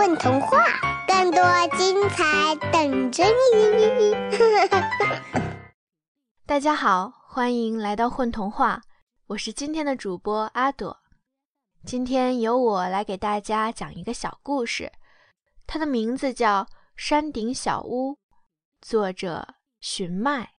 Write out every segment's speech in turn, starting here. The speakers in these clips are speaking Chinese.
混童话，更多精彩等着你！大家好，欢迎来到混童话，我是今天的主播阿朵。今天由我来给大家讲一个小故事，它的名字叫《山顶小屋》，作者寻麦。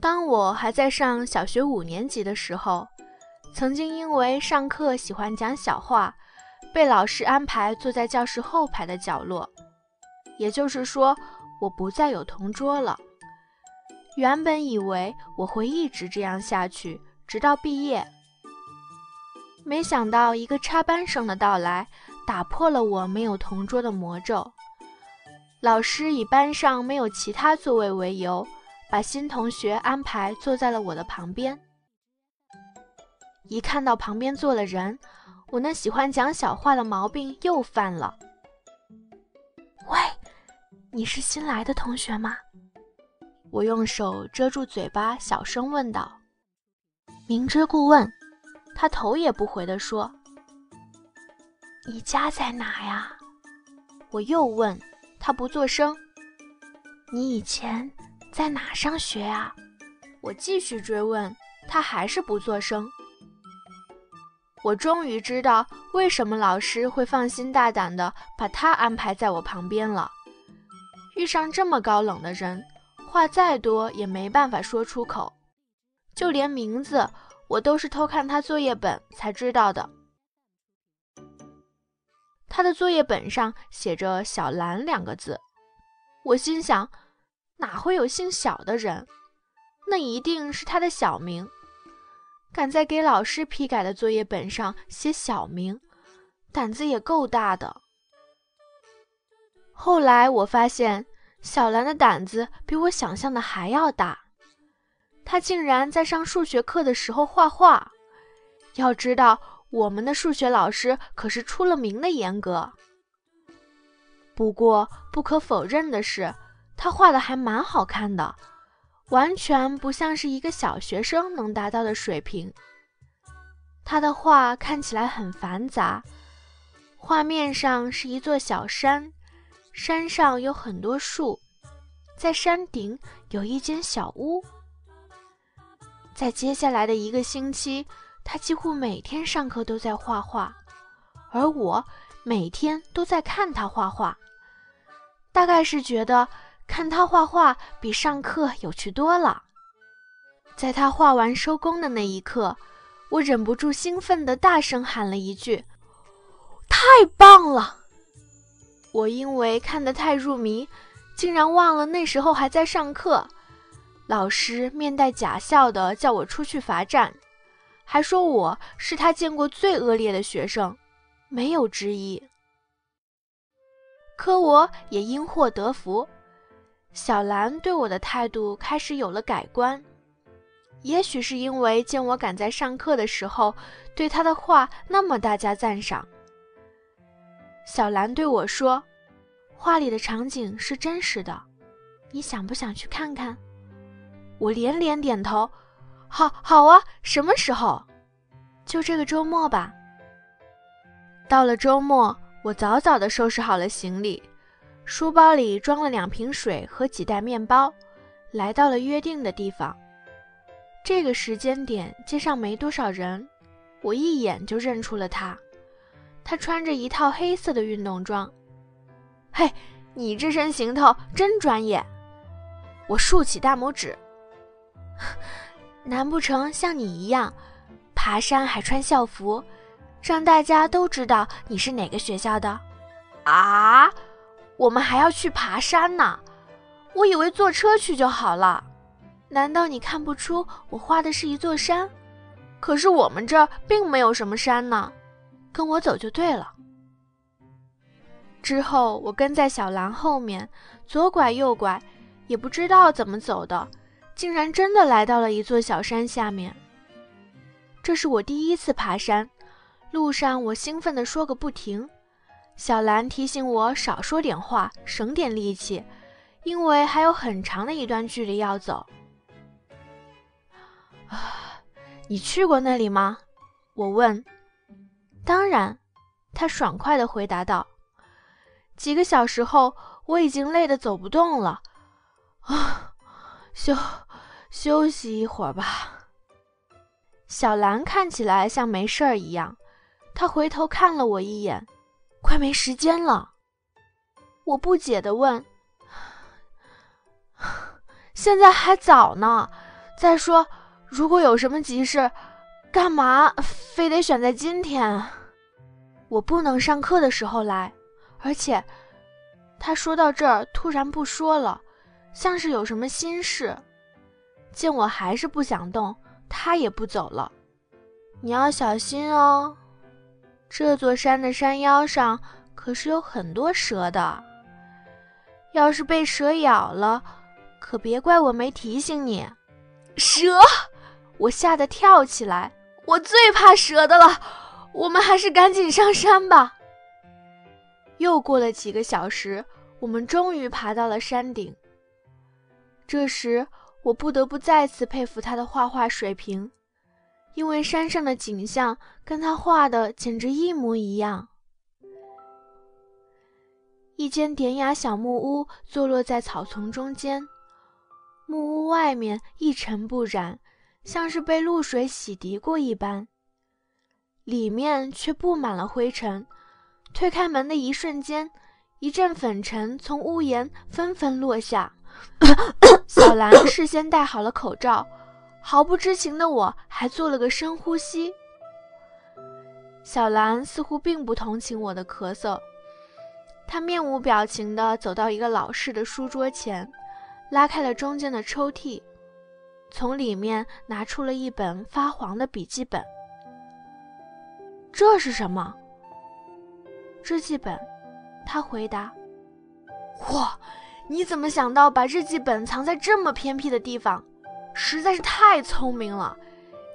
当我还在上小学五年级的时候。曾经因为上课喜欢讲小话，被老师安排坐在教室后排的角落。也就是说，我不再有同桌了。原本以为我会一直这样下去，直到毕业。没想到一个插班生的到来，打破了我没有同桌的魔咒。老师以班上没有其他座位为由，把新同学安排坐在了我的旁边。一看到旁边坐了人，我那喜欢讲小话的毛病又犯了。喂，你是新来的同学吗？我用手遮住嘴巴，小声问道。明知故问，他头也不回地说：“你家在哪呀？”我又问，他不作声。你以前在哪上学啊？我继续追问，他还是不作声。我终于知道为什么老师会放心大胆地把他安排在我旁边了。遇上这么高冷的人，话再多也没办法说出口。就连名字，我都是偷看他作业本才知道的。他的作业本上写着“小兰”两个字，我心想，哪会有姓小的人？那一定是他的小名。敢在给老师批改的作业本上写小名，胆子也够大的。后来我发现，小兰的胆子比我想象的还要大。她竟然在上数学课的时候画画。要知道，我们的数学老师可是出了名的严格。不过，不可否认的是，她画的还蛮好看的。完全不像是一个小学生能达到的水平。他的画看起来很繁杂，画面上是一座小山，山上有很多树，在山顶有一间小屋。在接下来的一个星期，他几乎每天上课都在画画，而我每天都在看他画画，大概是觉得。看他画画比上课有趣多了。在他画完收工的那一刻，我忍不住兴奋地大声喊了一句：“太棒了！”我因为看得太入迷，竟然忘了那时候还在上课。老师面带假笑地叫我出去罚站，还说我是他见过最恶劣的学生，没有之一。可我也因祸得福。小兰对我的态度开始有了改观，也许是因为见我赶在上课的时候对她的画那么大加赞赏。小兰对我说：“画里的场景是真实的，你想不想去看看？”我连连点头：“好，好啊！什么时候？就这个周末吧。”到了周末，我早早的收拾好了行李。书包里装了两瓶水和几袋面包，来到了约定的地方。这个时间点，街上没多少人，我一眼就认出了他。他穿着一套黑色的运动装。嘿，你这身行头真专业！我竖起大拇指。难不成像你一样，爬山还穿校服，让大家都知道你是哪个学校的？啊？我们还要去爬山呢，我以为坐车去就好了。难道你看不出我画的是一座山？可是我们这儿并没有什么山呢。跟我走就对了。之后我跟在小兰后面，左拐右拐，也不知道怎么走的，竟然真的来到了一座小山下面。这是我第一次爬山，路上我兴奋地说个不停。小兰提醒我少说点话，省点力气，因为还有很长的一段距离要走。啊，你去过那里吗？我问。当然，他爽快地回答道。几个小时后，我已经累得走不动了，啊，休休息一会儿吧。小兰看起来像没事儿一样，她回头看了我一眼，快没时间了。我不解地问：“ 现在还早呢，再说，如果有什么急事，干嘛非得选在今天？我不能上课的时候来。”而且，他说到这儿突然不说了，像是有什么心事。见我还是不想动，他也不走了。你要小心哦，这座山的山腰上可是有很多蛇的。要是被蛇咬了，可别怪我没提醒你。蛇！我吓得跳起来，我最怕蛇的了。我们还是赶紧上山吧。又过了几个小时，我们终于爬到了山顶。这时，我不得不再次佩服他的画画水平，因为山上的景象跟他画的简直一模一样。一间典雅小木屋坐落在草丛中间，木屋外面一尘不染，像是被露水洗涤过一般，里面却布满了灰尘。推开门的一瞬间，一阵粉尘从屋檐纷纷落下。小兰事先戴好了口罩，毫不知情的我还做了个深呼吸。小兰似乎并不同情我的咳嗽，她面无表情地走到一个老式的书桌前，拉开了中间的抽屉，从里面拿出了一本发黄的笔记本。这是什么？日记本，他回答：“哇，你怎么想到把日记本藏在这么偏僻的地方？实在是太聪明了！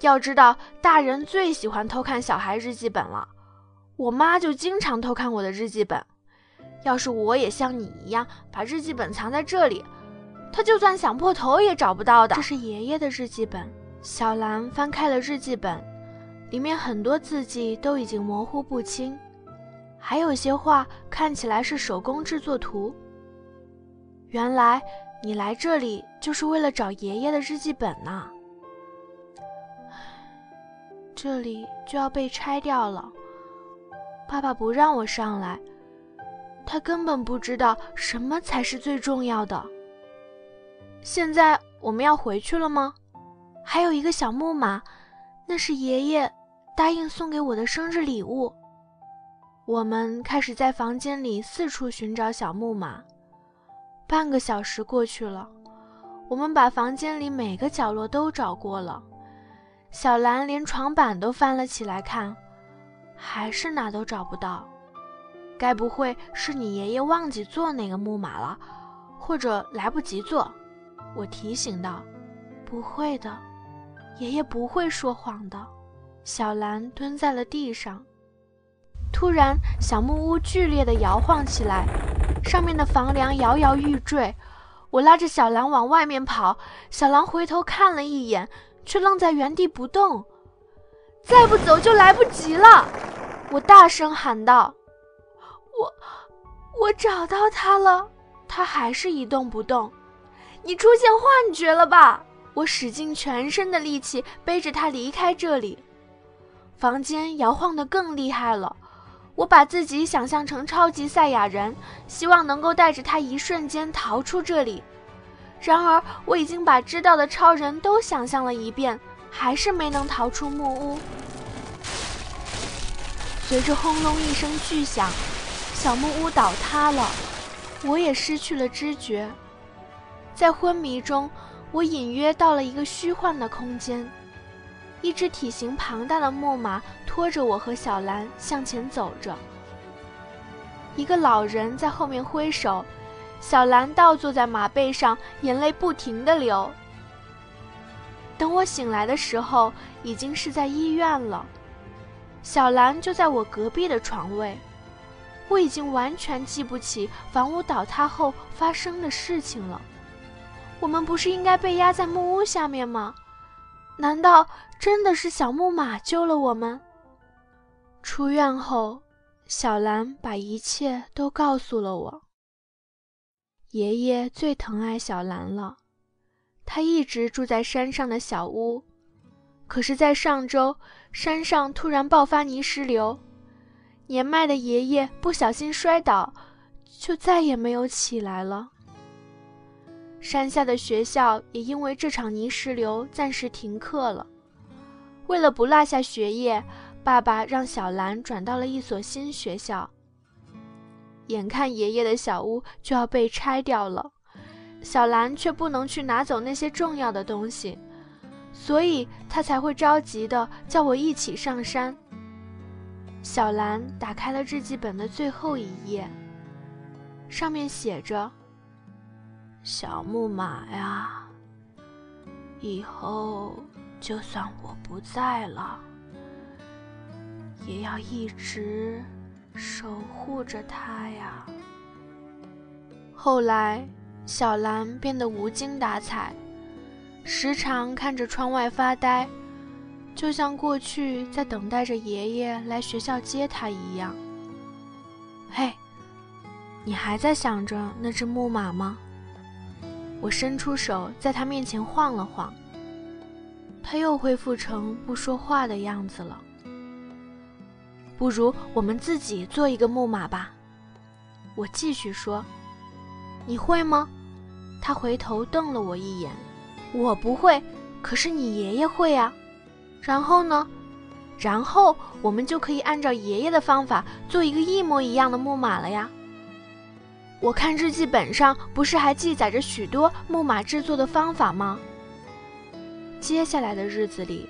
要知道，大人最喜欢偷看小孩日记本了。我妈就经常偷看我的日记本。要是我也像你一样把日记本藏在这里，她就算想破头也找不到的。”这是爷爷的日记本。小兰翻开了日记本，里面很多字迹都已经模糊不清。还有些画看起来是手工制作图。原来你来这里就是为了找爷爷的日记本呢。这里就要被拆掉了，爸爸不让我上来，他根本不知道什么才是最重要的。现在我们要回去了吗？还有一个小木马，那是爷爷答应送给我的生日礼物。我们开始在房间里四处寻找小木马。半个小时过去了，我们把房间里每个角落都找过了。小兰连床板都翻了起来看，还是哪都找不到。该不会是你爷爷忘记做那个木马了，或者来不及做？我提醒道：“不会的，爷爷不会说谎的。”小兰蹲在了地上。突然，小木屋剧烈地摇晃起来，上面的房梁摇摇欲坠。我拉着小狼往外面跑，小狼回头看了一眼，却愣在原地不动。再不走就来不及了！我大声喊道：“我，我找到他了，他还是一动不动。你出现幻觉了吧？”我使尽全身的力气背着他离开这里。房间摇晃得更厉害了。我把自己想象成超级赛亚人，希望能够带着他一瞬间逃出这里。然而，我已经把知道的超人都想象了一遍，还是没能逃出木屋。随着轰隆一声巨响，小木屋倒塌了，我也失去了知觉。在昏迷中，我隐约到了一个虚幻的空间。一只体型庞大的木马拖着我和小兰向前走着，一个老人在后面挥手，小兰倒坐在马背上，眼泪不停地流。等我醒来的时候，已经是在医院了，小兰就在我隔壁的床位。我已经完全记不起房屋倒塌后发生的事情了。我们不是应该被压在木屋下面吗？难道真的是小木马救了我们？出院后，小兰把一切都告诉了我。爷爷最疼爱小兰了，他一直住在山上的小屋。可是，在上周，山上突然爆发泥石流，年迈的爷爷不小心摔倒，就再也没有起来了。山下的学校也因为这场泥石流暂时停课了。为了不落下学业，爸爸让小兰转到了一所新学校。眼看爷爷的小屋就要被拆掉了，小兰却不能去拿走那些重要的东西，所以她才会着急的叫我一起上山。小兰打开了日记本的最后一页，上面写着：“小木马呀，以后就算我不在了，也要一直。”守护着他呀。后来，小兰变得无精打采，时常看着窗外发呆，就像过去在等待着爷爷来学校接他一样。嘿，你还在想着那只木马吗？我伸出手在他面前晃了晃，他又恢复成不说话的样子了。不如我们自己做一个木马吧，我继续说。你会吗？他回头瞪了我一眼。我不会，可是你爷爷会啊。然后呢？然后我们就可以按照爷爷的方法做一个一模一样的木马了呀。我看日记本上不是还记载着许多木马制作的方法吗？接下来的日子里。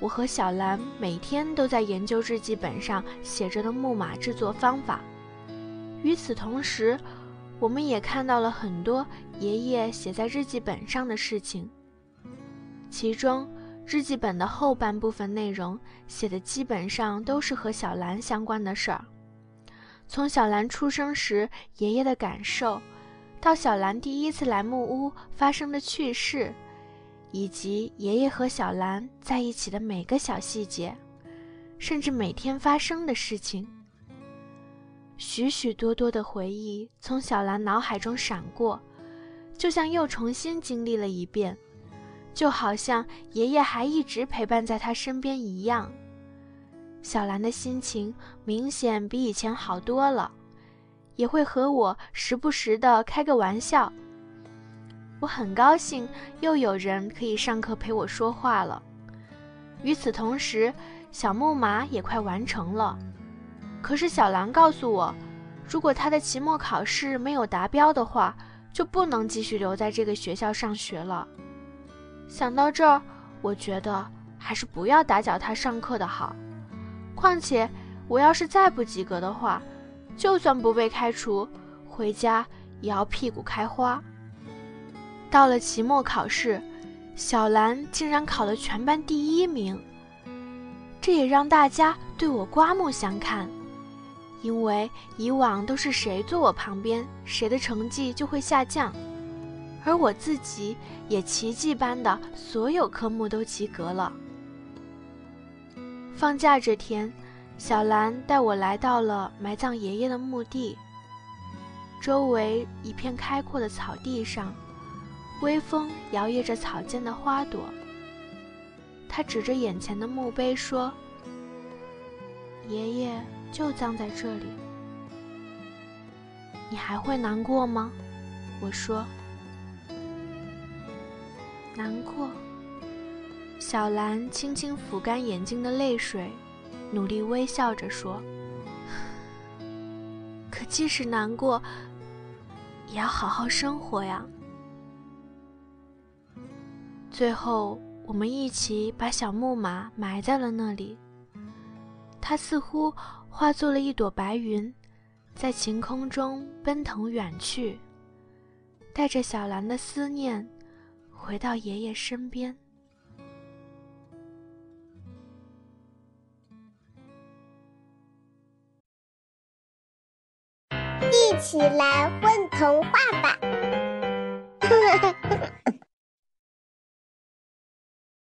我和小兰每天都在研究日记本上写着的木马制作方法。与此同时，我们也看到了很多爷爷写在日记本上的事情。其中，日记本的后半部分内容写的基本上都是和小兰相关的事儿，从小兰出生时爷爷的感受，到小兰第一次来木屋发生的趣事。以及爷爷和小兰在一起的每个小细节，甚至每天发生的事情，许许多多的回忆从小兰脑海中闪过，就像又重新经历了一遍，就好像爷爷还一直陪伴在她身边一样。小兰的心情明显比以前好多了，也会和我时不时的开个玩笑。我很高兴又有人可以上课陪我说话了。与此同时，小木马也快完成了。可是小兰告诉我，如果他的期末考试没有达标的话，就不能继续留在这个学校上学了。想到这儿，我觉得还是不要打搅他上课的好。况且，我要是再不及格的话，就算不被开除，回家也要屁股开花。到了期末考试，小兰竟然考了全班第一名，这也让大家对我刮目相看。因为以往都是谁坐我旁边，谁的成绩就会下降，而我自己也奇迹般的所有科目都及格了。放假这天，小兰带我来到了埋葬爷爷的墓地，周围一片开阔的草地上。微风摇曳着草间的花朵。他指着眼前的墓碑说：“爷爷就葬在这里。你还会难过吗？”我说：“难过。”小兰轻轻抚干眼睛的泪水，努力微笑着说：“可即使难过，也要好好生活呀。”最后，我们一起把小木马埋在了那里。它似乎化作了一朵白云，在晴空中奔腾远去，带着小兰的思念，回到爷爷身边。一起来问童话吧！